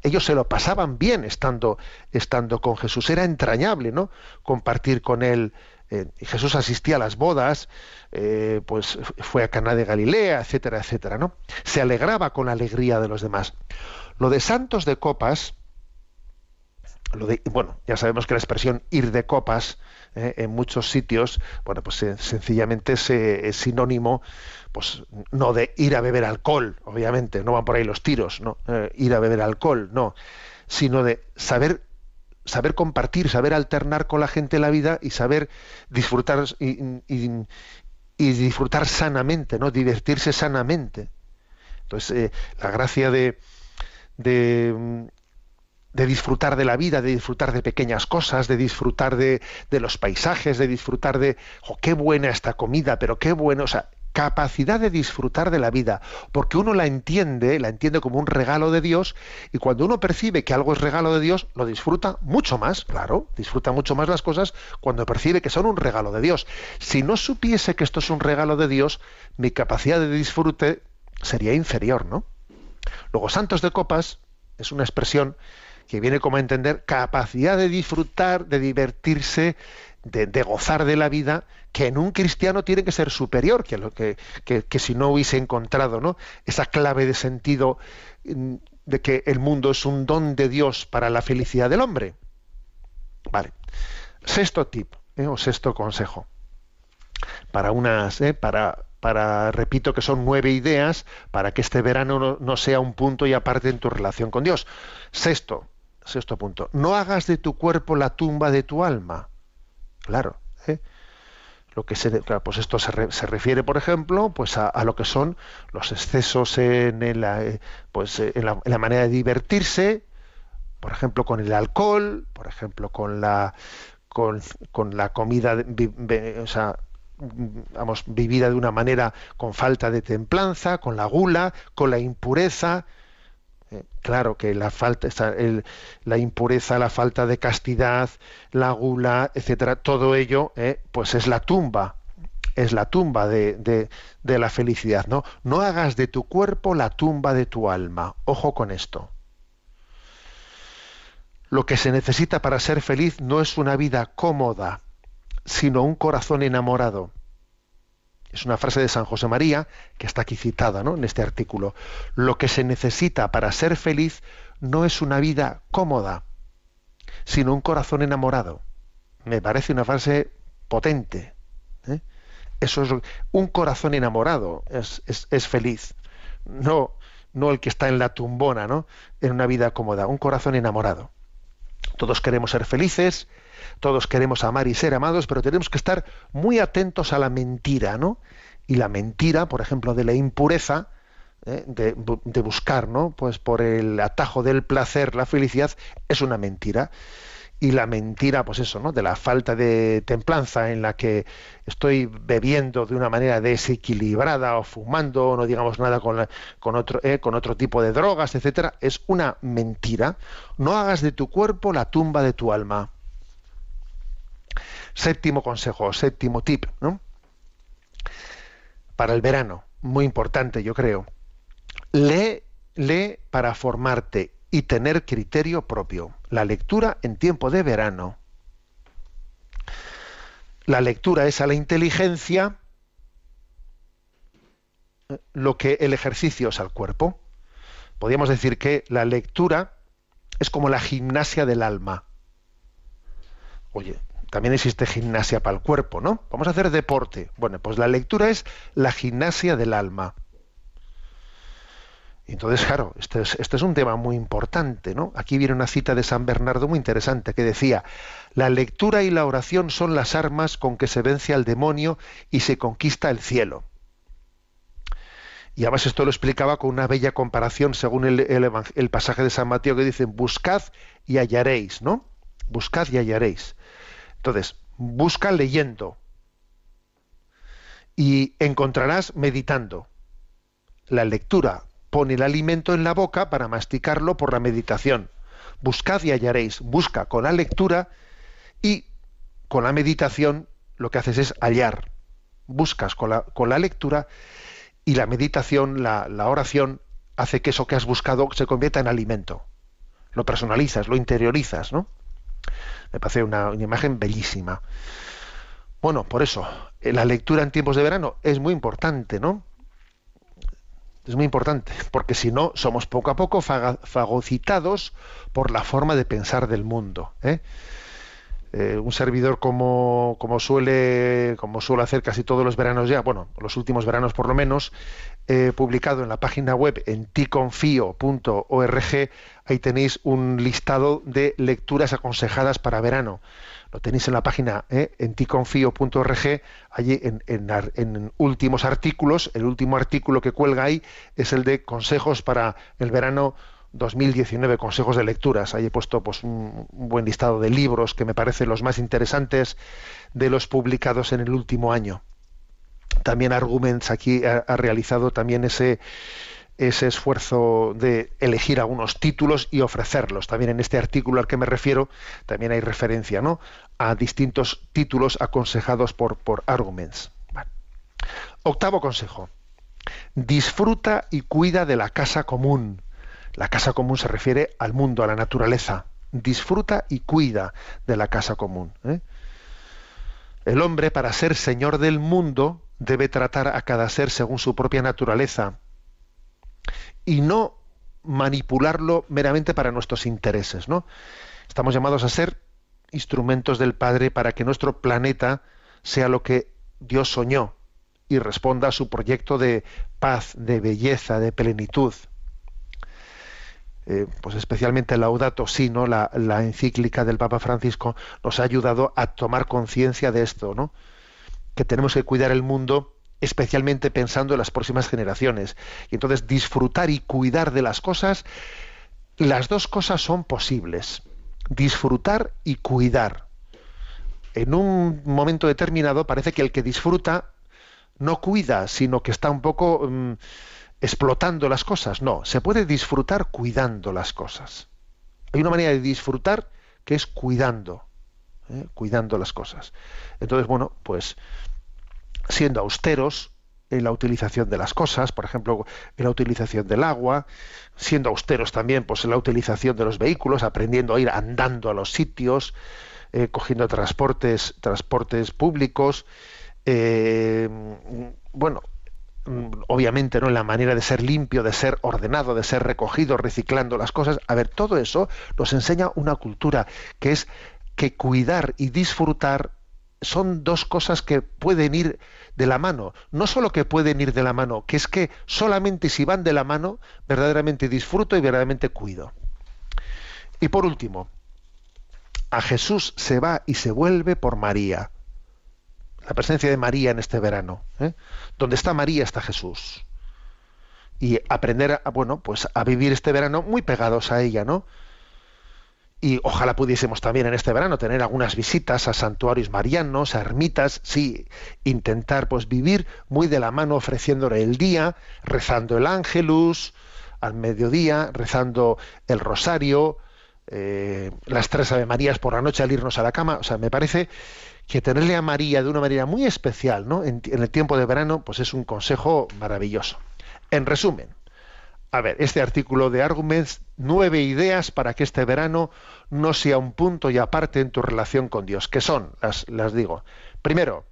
ellos se lo pasaban bien estando, estando con Jesús. Era entrañable, ¿no? Compartir con él. eh, Jesús asistía a las bodas, eh, pues fue a Caná de Galilea, etcétera, etcétera, ¿no? Se alegraba con la alegría de los demás. Lo de santos de copas, lo de, bueno, ya sabemos que la expresión ir de copas en muchos sitios, bueno, pues sencillamente es sinónimo, pues no de ir a beber alcohol, obviamente, no van por ahí los tiros, no, Eh, ir a beber alcohol, no, sino de saber saber compartir, saber alternar con la gente la vida y saber disfrutar y, disfrutar sanamente, no, divertirse sanamente. Entonces, eh, la gracia de, de de disfrutar de la vida, de disfrutar de pequeñas cosas, de disfrutar de, de los paisajes, de disfrutar de, "Jo, qué buena esta comida, pero qué bueno, o sea, capacidad de disfrutar de la vida, porque uno la entiende, la entiende como un regalo de Dios, y cuando uno percibe que algo es regalo de Dios, lo disfruta mucho más, claro, disfruta mucho más las cosas cuando percibe que son un regalo de Dios. Si no supiese que esto es un regalo de Dios, mi capacidad de disfrute sería inferior, ¿no? Luego, santos de copas es una expresión que viene como a entender capacidad de disfrutar, de divertirse, de, gozar de la vida, que en un cristiano tiene que ser superior que lo que, que si no hubiese encontrado ¿no? esa clave de sentido mm, de que el mundo es un don de Dios para la felicidad del hombre. Vale. Sexto tip, ¿eh? o sexto consejo. Para unas, ¿eh? para, para, repito que son nueve ideas, para que este verano no, no sea un punto y aparte en tu relación con Dios. Sexto, sexto punto. No hagas de tu cuerpo la tumba de tu alma. Claro. ¿eh? lo que se, claro, pues esto se, re, se, refiere, por ejemplo, pues a, lo que son los excesos en, la, eh, pues, en, la, en, la, manera de divertirse, por ejemplo, con el alcohol, por ejemplo, con la con, con la comida, o sea, vamos, vivida de una manera con falta de templanza, con la gula, con la impureza, eh, claro que la falta, el, la impureza, la falta de castidad, la gula, etcétera, todo ello, eh, pues es la tumba, es la tumba de, de, de, la felicidad, ¿no? No hagas de tu cuerpo la tumba de tu alma. Ojo con esto. Lo que se necesita para ser feliz no es una vida cómoda, sino un corazón enamorado. Es una frase de San José María que está aquí citada ¿no? en este artículo. Lo que se necesita para ser feliz no es una vida cómoda, sino un corazón enamorado. Me parece una frase potente. ¿eh? Eso es un corazón enamorado, es, es, es, feliz. No, no el que está en la tumbona, ¿no? En una vida cómoda, un corazón enamorado. Todos queremos ser felices, todos queremos amar y ser amados, pero tenemos que estar muy atentos a la mentira, ¿no? Y la mentira, por ejemplo, de la impureza, ¿eh? de, de, buscar, ¿no? Pues por el atajo del placer, la felicidad, es una mentira. Y la mentira, pues eso, ¿no? De la falta de templanza en la que estoy bebiendo de una manera desequilibrada o fumando, no digamos nada con otro, eh, con otro tipo de drogas, etcétera, es una mentira. No hagas de tu cuerpo la tumba de tu alma. Séptimo consejo, séptimo tip, ¿no? Para el verano, muy importante, yo creo. Lee, lee para formarte y tener criterio propio. La lectura en tiempo de verano. La lectura es a la inteligencia lo que el ejercicio es al cuerpo. Podríamos decir que la lectura es como la gimnasia del alma. Oye, también existe gimnasia para el cuerpo, ¿no? Vamos a hacer deporte. Bueno, pues la lectura es la gimnasia del alma. Entonces, claro, este es, este es, un tema muy importante, ¿no? Aquí viene una cita de San Bernardo muy interesante que decía, la lectura y la oración son las armas con que se vence al demonio y se conquista el cielo. Y además esto lo explicaba con una bella comparación según el, el, el pasaje de San Mateo que dice, buscad y hallaréis, ¿no? Buscad y hallaréis. Entonces, busca leyendo y encontrarás meditando. La lectura pone el alimento en la boca para masticarlo por la meditación. Buscad y hallaréis. Busca con la lectura y con la meditación lo que haces es hallar. Buscas con la, con la lectura y la meditación, la, la oración, hace que eso que has buscado se convierta en alimento. Lo personalizas, lo interiorizas, ¿no? Me parece una, imagen bellísima. Bueno, por eso, eh, la lectura en tiempos de verano es muy importante, ¿no? Es muy importante, porque si no, somos poco a poco fagocitados por la forma de pensar del mundo. ¿eh? Eh, un servidor como, como, suele como suele hacer casi todos los veranos ya, bueno, los últimos veranos por lo menos, he publicado en la página web en ticonfio.org, ahí tenéis un listado de lecturas aconsejadas para verano. Lo tenéis en la página ¿eh? en ticonfio.org, allí en, en, últimos artículos, el último artículo que cuelga ahí es el de consejos para el verano 2019, consejos de lecturas. Ahí he puesto pues, un, un buen listado de libros que me parecen los más interesantes de los publicados en el último año también Arguments aquí ha, ha, realizado también ese ese esfuerzo de elegir algunos títulos y ofrecerlos. También en este artículo al que me refiero también hay referencia ¿no? a distintos títulos aconsejados por, por Arguments. Octavo consejo. Disfruta y cuida de la casa común. La casa común se refiere al mundo, a la naturaleza. Disfruta y cuida de la casa común. ¿eh? El hombre, para ser señor del mundo, debe tratar a cada ser según su propia naturaleza y no manipularlo meramente para nuestros intereses, ¿no? Estamos llamados a ser instrumentos del Padre para que nuestro planeta sea lo que Dios soñó y responda a su proyecto de paz, de belleza, de plenitud. Eh, pues especialmente Laudato Si, ¿no? La, la, encíclica del Papa Francisco nos ha ayudado a tomar conciencia de esto, ¿no? Que tenemos que cuidar el mundo especialmente pensando en las próximas generaciones. Y entonces disfrutar y cuidar de las cosas, las dos cosas son posibles. Disfrutar y cuidar. En un momento determinado parece que el que disfruta no cuida, sino que está un poco mm, explotando las cosas. No, se puede disfrutar cuidando las cosas. Hay una manera de disfrutar que es cuidando, ¿eh? cuidando las cosas. Entonces, bueno, pues siendo austeros en la utilización de las cosas, por ejemplo, en la utilización del agua, siendo austeros también pues, en la utilización de los vehículos, aprendiendo a ir andando a los sitios, eh, cogiendo transportes, transportes públicos, eh, bueno, obviamente no en la manera de ser limpio, de ser ordenado, de ser recogido, reciclando las cosas. A ver, todo eso nos enseña una cultura que es que cuidar y disfrutar son dos cosas que pueden ir de la mano. No solo que pueden ir de la mano, que es que solamente si van de la mano, verdaderamente disfruto y verdaderamente cuido. Y por último, a Jesús se va y se vuelve por María. La presencia de María en este verano. ¿eh? Donde está María está Jesús. Y aprender a, bueno, pues a vivir este verano muy pegados a ella, ¿no? Y ojalá pudiésemos también en este verano tener algunas visitas a santuarios marianos, a ermitas, sí, intentar pues vivir muy de la mano ofreciéndole el día, rezando el ángelus al mediodía, rezando el rosario, eh, las tres Ave Marías por la noche al irnos a la cama, o sea, me parece que tenerle a María de una manera muy especial, ¿no? En, en el tiempo de verano, pues es un consejo maravilloso. En resumen, a ver, este artículo de Arguments, nueve ideas para que este verano no sea un punto y aparte en tu relación con Dios. ¿Qué son? Las, las digo. Primero,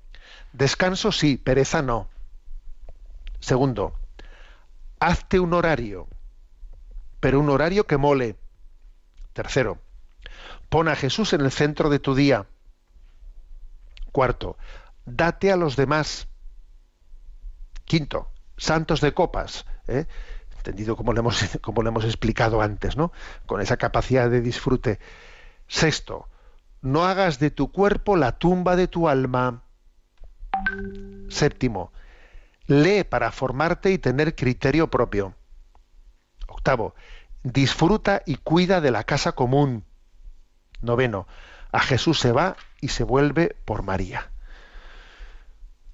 descanso sí, pereza no. Segundo, hazte un horario, pero un horario que mole. Tercero, pon a Jesús en el centro de tu día. Cuarto, date a los demás. Quinto, santos de copas. ¿eh? Entendido como lo hemos, como hemos explicado antes, ¿no? Con esa capacidad de disfrute. Sexto, no hagas de tu cuerpo la tumba de tu alma. Séptimo, lee para formarte y tener criterio propio. Octavo, disfruta y cuida de la casa común. Noveno, a Jesús se va y se vuelve por María.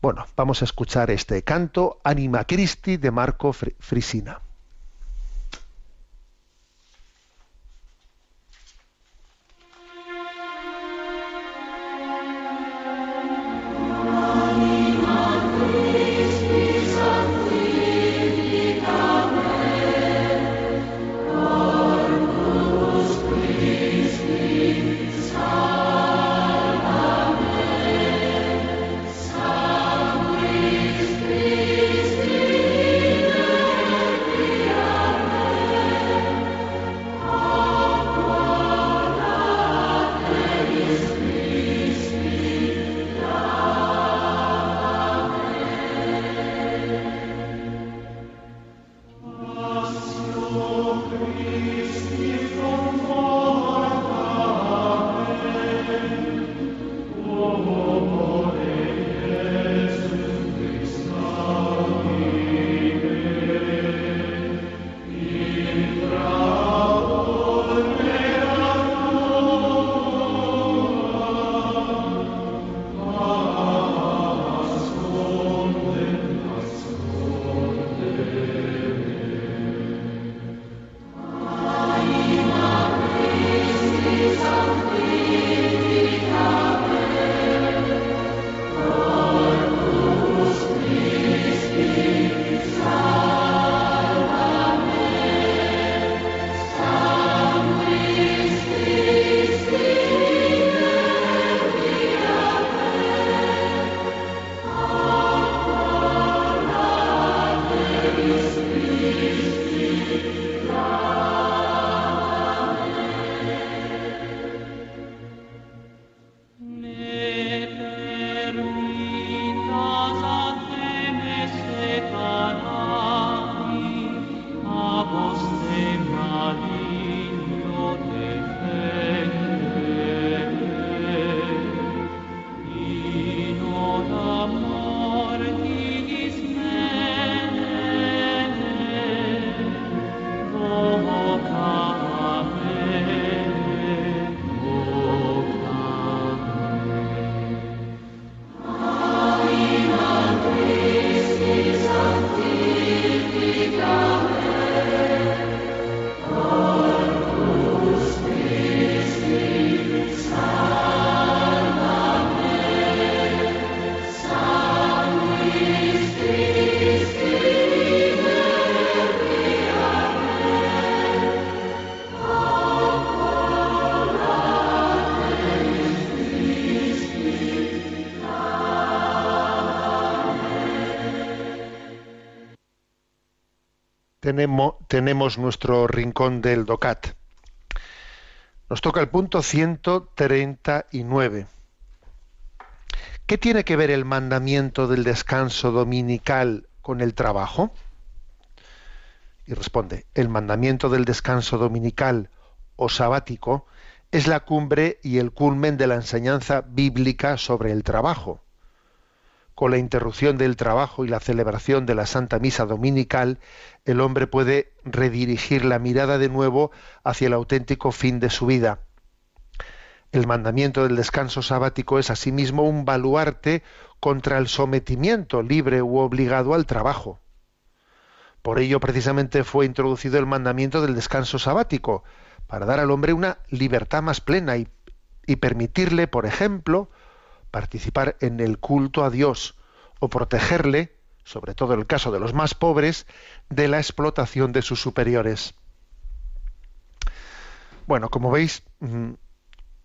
Bueno, vamos a escuchar este canto Anima Christi de Marco Frisina. Tenemos, nuestro rincón del DOCAT. Nos toca el punto 139. ¿Qué tiene que ver el mandamiento del descanso dominical con el trabajo? Y responde, el mandamiento del descanso dominical o sabático es la cumbre y el culmen de la enseñanza bíblica sobre el trabajo. Con la interrupción del trabajo y la celebración de la Santa Misa Dominical, el hombre puede redirigir la mirada de nuevo hacia el auténtico fin de su vida. El mandamiento del descanso sabático es asimismo un baluarte contra el sometimiento libre u obligado al trabajo. Por ello precisamente fue introducido el mandamiento del descanso sabático, para dar al hombre una libertad más plena y, y permitirle, por ejemplo, participar en el culto a Dios o protegerle, sobre todo en el caso de los más pobres, de la explotación de sus superiores. Bueno, como veis, mm,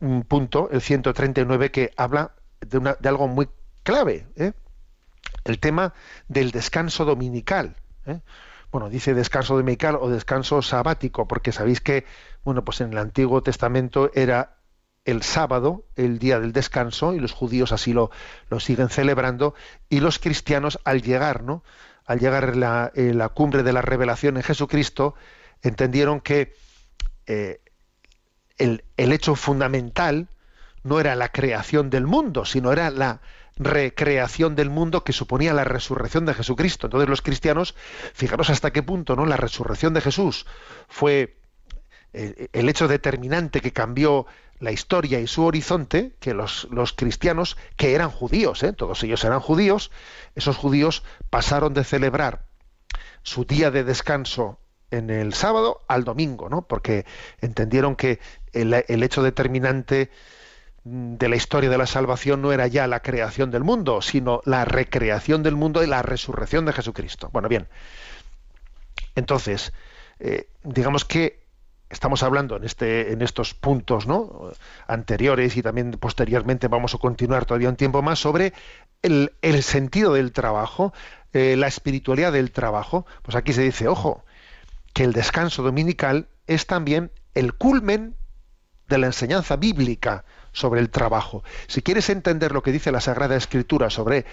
un punto, el 139, que habla de, algo muy clave, ¿eh? el tema del descanso dominical. ¿eh? Bueno, dice descanso dominical o descanso sabático, porque sabéis que, bueno, pues en el Antiguo Testamento era el sábado, el día del descanso, y los judíos así lo, lo siguen celebrando, y los cristianos al llegar, ¿no? Al llegar la, la cumbre de la revelación en Jesucristo, entendieron que eh, el, el hecho fundamental no era la creación del mundo, sino era la recreación del mundo que suponía la resurrección de Jesucristo. Entonces los cristianos, fijaros hasta qué punto, ¿no? La resurrección de Jesús fue eh, el hecho determinante que cambió la historia y su horizonte, que los, los cristianos, que eran judíos, ¿eh? todos ellos eran judíos, esos judíos pasaron de celebrar su día de descanso en el sábado al domingo, ¿no? Porque entendieron que el, el hecho determinante de la historia de la salvación no era ya la creación del mundo, sino la recreación del mundo y la resurrección de Jesucristo. Bueno, bien. Entonces, eh, digamos que estamos hablando en este en estos puntos no anteriores y también posteriormente vamos a continuar todavía un tiempo más sobre el, el sentido del trabajo eh, la espiritualidad del trabajo. Pues aquí se dice ojo que el descanso dominical es también el culmen de la enseñanza bíblica sobre el trabajo. Si quieres entender lo que dice la sagrada escritura sobre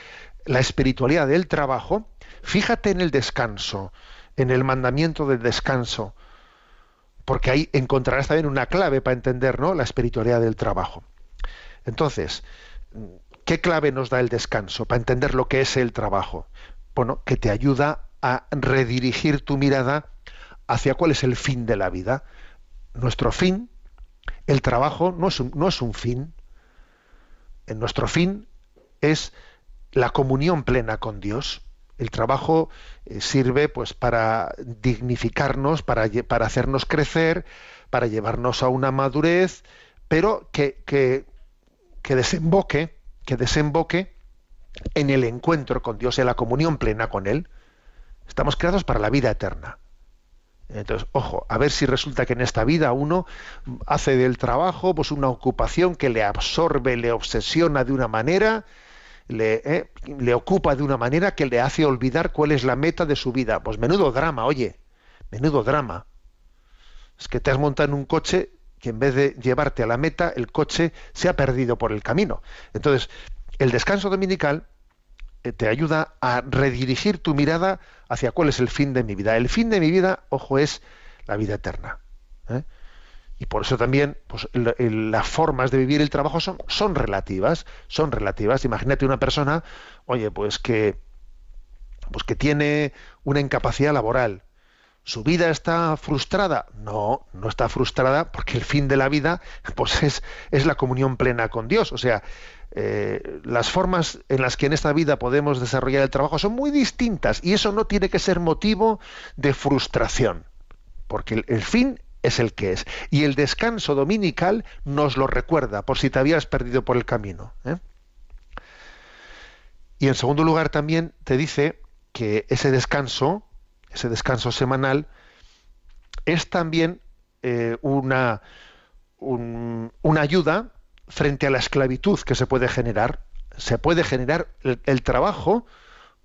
la espiritualidad del trabajo fíjate en el descanso en el mandamiento del descanso porque ahí encontrarás también una clave para entender ¿no? la espiritualidad del trabajo. Entonces, ¿qué clave nos da el descanso para entender lo que es el trabajo? Bueno, que te ayuda a redirigir tu mirada hacia cuál es el fin de la vida. Nuestro fin, el trabajo no es un, no es un fin. En nuestro fin es la comunión plena con Dios. El trabajo eh, sirve pues para dignificarnos, para, para hacernos crecer, para llevarnos a una madurez, pero que, que, que desemboque, que desemboque en el encuentro con Dios, en la comunión plena con Él. Estamos creados para la vida eterna. Entonces, ojo, a ver si resulta que en esta vida uno hace del trabajo pues una ocupación que le absorbe, le obsesiona de una manera, le, eh, le ocupa de una manera que le hace olvidar cuál es la meta de su vida. Pues menudo drama, oye, menudo drama. Es que te has montado en un coche que en vez de llevarte a la meta, el coche se ha perdido por el camino. Entonces, el descanso dominical eh, te ayuda a redirigir tu mirada hacia cuál es el fin de mi vida. El fin de mi vida, ojo, es la vida eterna. ¿eh? Y por eso también pues, las formas de vivir el trabajo son, son relativas, son relativas. Imagínate una persona, oye, pues que, pues que tiene una incapacidad laboral. ¿Su vida está frustrada? No, no está frustrada porque el fin de la vida pues es, es la comunión plena con Dios. O sea, eh, las formas en las que en esta vida podemos desarrollar el trabajo son muy distintas y eso no tiene que ser motivo de frustración, porque el, el fin es el que es. Y el descanso dominical nos lo recuerda, por si te habías perdido por el camino. ¿eh? Y en segundo lugar también te dice que ese descanso, ese descanso semanal, es también eh, una, un- una ayuda frente a la esclavitud que se puede generar. Se puede generar el, el trabajo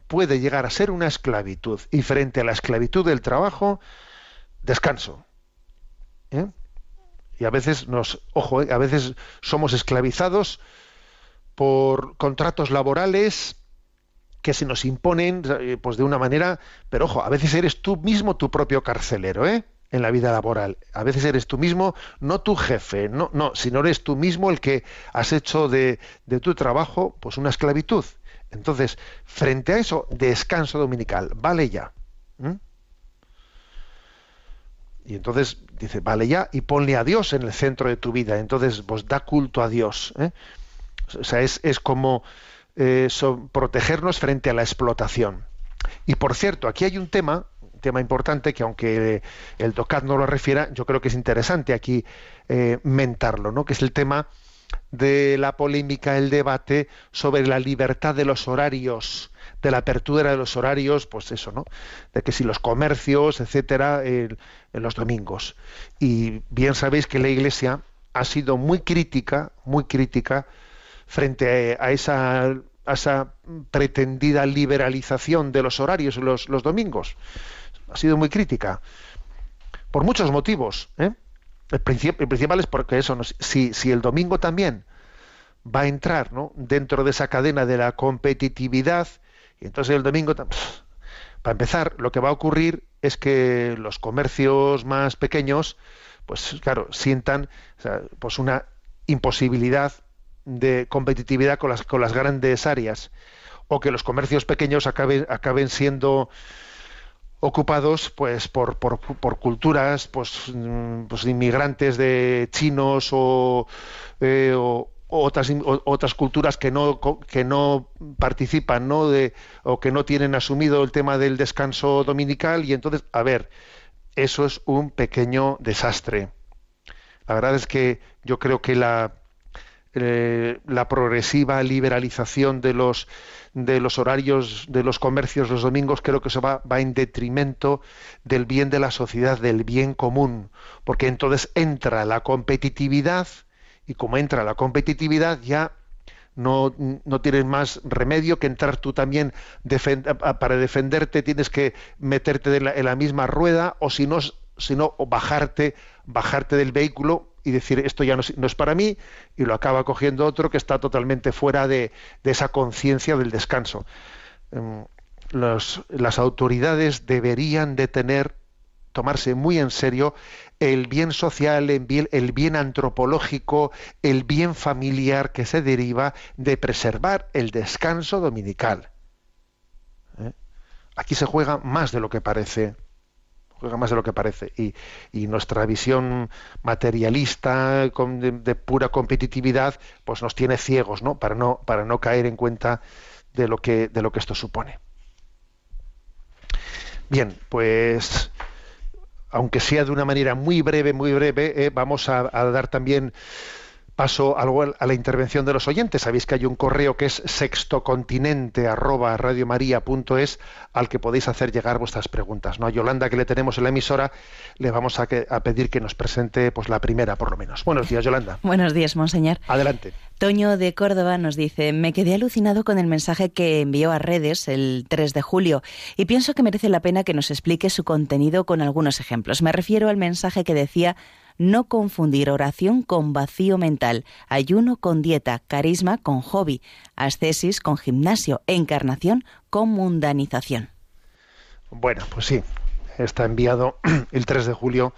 puede llegar a ser una esclavitud. Y frente a la esclavitud del trabajo, descanso. ¿Eh? Y a veces nos, ojo, ¿eh? a veces somos esclavizados por contratos laborales que se nos imponen eh, pues de una manera, pero ojo, a veces eres tú mismo tu propio carcelero, ¿eh? en la vida laboral. A veces eres tú mismo, no tu jefe, no, no, sino eres tú mismo el que has hecho de, de tu trabajo pues una esclavitud. Entonces, frente a eso, descanso dominical, vale ya. ¿Mm? Y entonces dice, vale ya, y ponle a Dios en el centro de tu vida. Entonces, pues da culto a Dios. ¿eh? O sea, es, es como eh, protegernos frente a la explotación. Y por cierto, aquí hay un tema, un tema importante que aunque el DOCAT no lo refiera, yo creo que es interesante aquí eh, mentarlo, ¿no? Que es el tema de la polémica, el debate sobre la libertad de los horarios, de la apertura de los horarios, pues eso, ¿no? De que si los comercios, etcétera, en los domingos. Y bien sabéis que la Iglesia ha sido muy crítica, muy crítica frente a esa, a esa pretendida liberalización de los horarios los, los domingos. Ha sido muy crítica. Por muchos motivos. ¿eh? El principal es porque eso, ¿no? si, si el domingo también va a entrar ¿no? dentro de esa cadena de la competitividad, y entonces el domingo, para empezar, lo que va a ocurrir es que los comercios más pequeños, pues claro, sientan pues una imposibilidad de competitividad con las, con las grandes áreas, o que los comercios pequeños acaben, acaben siendo ocupados pues por, por, por culturas pues, mm, pues inmigrantes de chinos o, eh, otras otras culturas que no que no participan no de o que no tienen asumido el tema del descanso dominical y entonces a ver eso es un pequeño desastre. La verdad es que yo creo que la eh, la progresiva liberalización de los de los horarios de los comercios los domingos creo que eso va, va en detrimento del bien de la sociedad del bien común porque entonces entra la competitividad y como entra la competitividad ya no, no tienes más remedio que entrar tú también para defenderte tienes que meterte en la misma rueda o si no bajarte bajarte del vehículo y decir esto ya no es, para mí y lo acaba cogiendo otro que está totalmente fuera de, de esa conciencia del descanso. Em, las autoridades deberían de tener tomarse muy en serio el bien social, el bien, antropológico, el bien familiar que se deriva de preservar el descanso dominical. ¿Eh? Aquí se juega más de lo que parece juega más de lo que parece y, nuestra visión materialista de, de pura competitividad pues nos tiene ciegos no para no para no caer en cuenta de lo que de lo que esto supone bien pues aunque sea de una manera muy breve, muy breve, eh, vamos a, a dar también paso algo a la intervención de los oyentes. Sabéis que hay un correo que es sextocontinente arroba radiomaria.es al que podéis hacer llegar vuestras preguntas. ¿no? A Yolanda, que le tenemos en la emisora, le vamos a, que- a pedir que nos presente pues la primera, por lo menos. Buenos días, Yolanda. Buenos días, monseñor. Adelante. Toño de Córdoba nos dice, me quedé alucinado con el mensaje que envió a redes el 3 de julio y pienso que merece la pena que nos explique su contenido con algunos ejemplos. Me refiero al mensaje que decía no confundir oración con vacío mental, ayuno con dieta, carisma con hobby, ascesis con gimnasio, encarnación con mundanización. Bueno, pues sí, está enviado el 3 de julio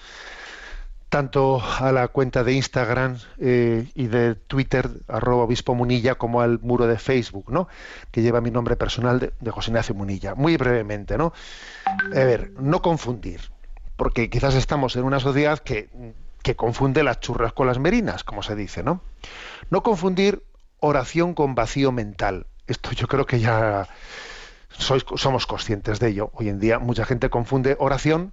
tanto a la cuenta de Instagram eh, y de Twitter, arroba obispo Munilla, como al muro de Facebook, ¿no? Que lleva mi nombre personal de, de José Ignacio Munilla. Muy brevemente, ¿no? A ver, no confundir, porque quizás estamos en una sociedad que, que confunde las churras con las merinas, como se dice, ¿no? No confundir oración con vacío mental. Esto yo creo que ya sois, somos conscientes de ello. Hoy en día mucha gente confunde oración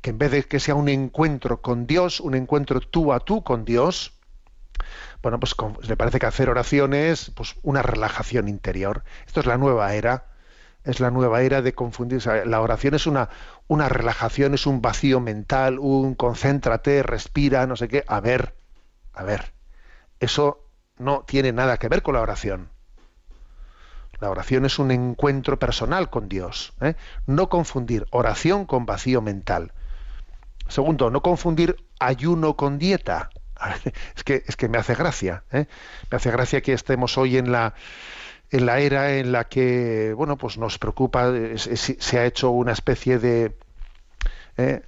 que en vez de que sea un encuentro con Dios, un encuentro tú a tú con Dios, bueno, pues le parece que hacer oraciones, pues una relajación interior. Esto es la nueva era, es la nueva era de confundir. o la oración es una, una relajación, es un vacío mental, un concéntrate, respira, no sé qué. A ver, a ver, eso no tiene nada que ver con la oración. La oración es un encuentro personal con Dios. ¿eh? No confundir oración con vacío mental. Segundo, no confundir ayuno con dieta. Es que, es que me hace gracia. ¿eh? Me hace gracia que estemos hoy en la, en la era en la que bueno pues nos preocupa se ha hecho una especie de eh,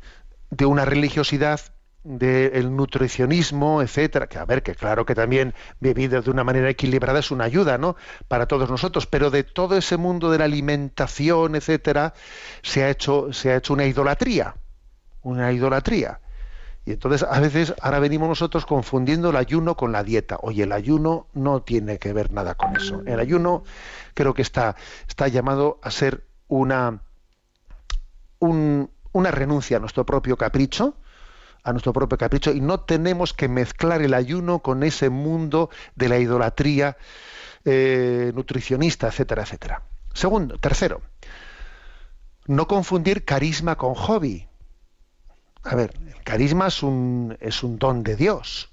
de una religiosidad del nutricionismo, etcétera, que a ver, que claro que también vivido de una manera equilibrada es una ayuda, ¿no? Para todos nosotros, pero de todo ese mundo de la alimentación, etcétera, se ha hecho, se ha hecho una idolatría, una idolatría. Y entonces a veces ahora venimos nosotros confundiendo el ayuno con la dieta. Oye, el ayuno no tiene que ver nada con eso. El ayuno creo que está, está llamado a ser una, un- una renuncia a nuestro propio capricho, a nuestro propio capricho, y no tenemos que mezclar el ayuno con ese mundo de la idolatría eh, nutricionista, etcétera, etcétera. Segundo, tercero, no confundir carisma con hobby. A ver, el carisma es un, es un don de Dios.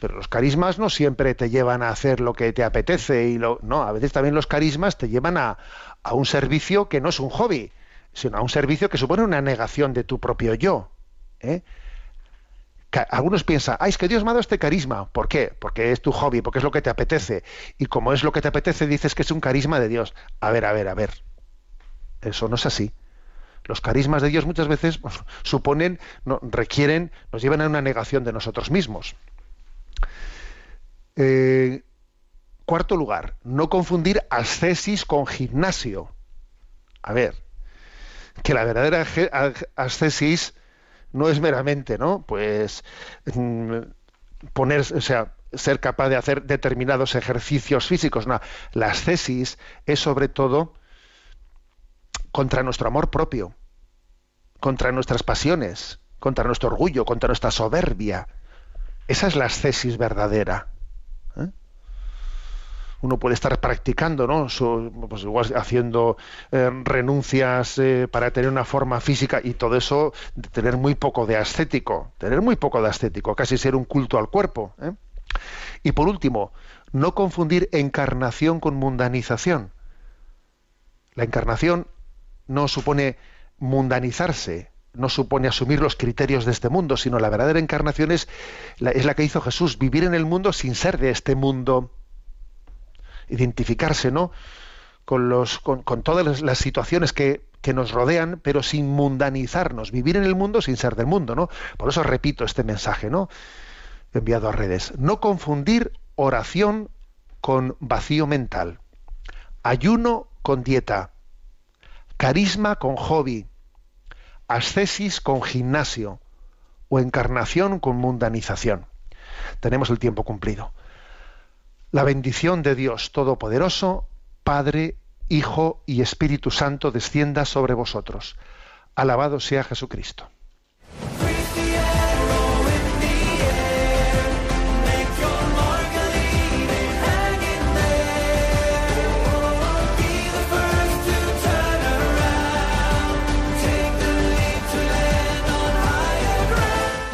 Pero los carismas no siempre te llevan a hacer lo que te apetece y lo, no, a veces también los carismas te llevan a, a un servicio que no es un hobby, sino a un servicio que supone una negación de tu propio yo. ¿eh? Algunos piensan, ah, es que Dios me ha dado este carisma. ¿Por qué? Porque es tu hobby, porque es lo que te apetece. Y como es lo que te apetece, dices que es un carisma de Dios. A ver, a ver, a ver. Eso no es así. Los carismas de Dios muchas veces suponen, requieren, nos llevan a una negación de nosotros mismos. Eh, cuarto lugar, no confundir ascesis con gimnasio. A ver, que la verdadera ascesis no es meramente, ¿no? Pues mm, poner, o sea, ser capaz de hacer determinados ejercicios físicos. No, la ascesis es sobre todo contra nuestro amor propio, contra nuestras pasiones, contra nuestro orgullo, contra nuestra soberbia. Esa es la ascesis verdadera. ¿eh? Uno puede estar practicando, ¿no? Pues igual haciendo eh, renuncias eh, para tener una forma física y todo eso, tener muy poco de ascético, tener muy poco de ascético, casi ser un culto al cuerpo. Y por último, no confundir encarnación con mundanización. La encarnación no supone mundanizarse, no supone asumir los criterios de este mundo, sino la verdadera encarnación es la, es la que hizo Jesús, vivir en el mundo sin ser de este mundo, identificarse, ¿no? Con, los, con, con todas las, situaciones que, que nos rodean, pero sin mundanizarnos, vivir en el mundo sin ser del mundo, ¿no? Por eso repito este mensaje, ¿no? Enviado a redes. No confundir oración con vacío mental, ayuno con dieta, carisma con hobby, ascesis con gimnasio o encarnación con mundanización. Tenemos el tiempo cumplido. La bendición de Dios Todopoderoso, Padre, Hijo y Espíritu Santo descienda sobre vosotros. Alabado sea Jesucristo.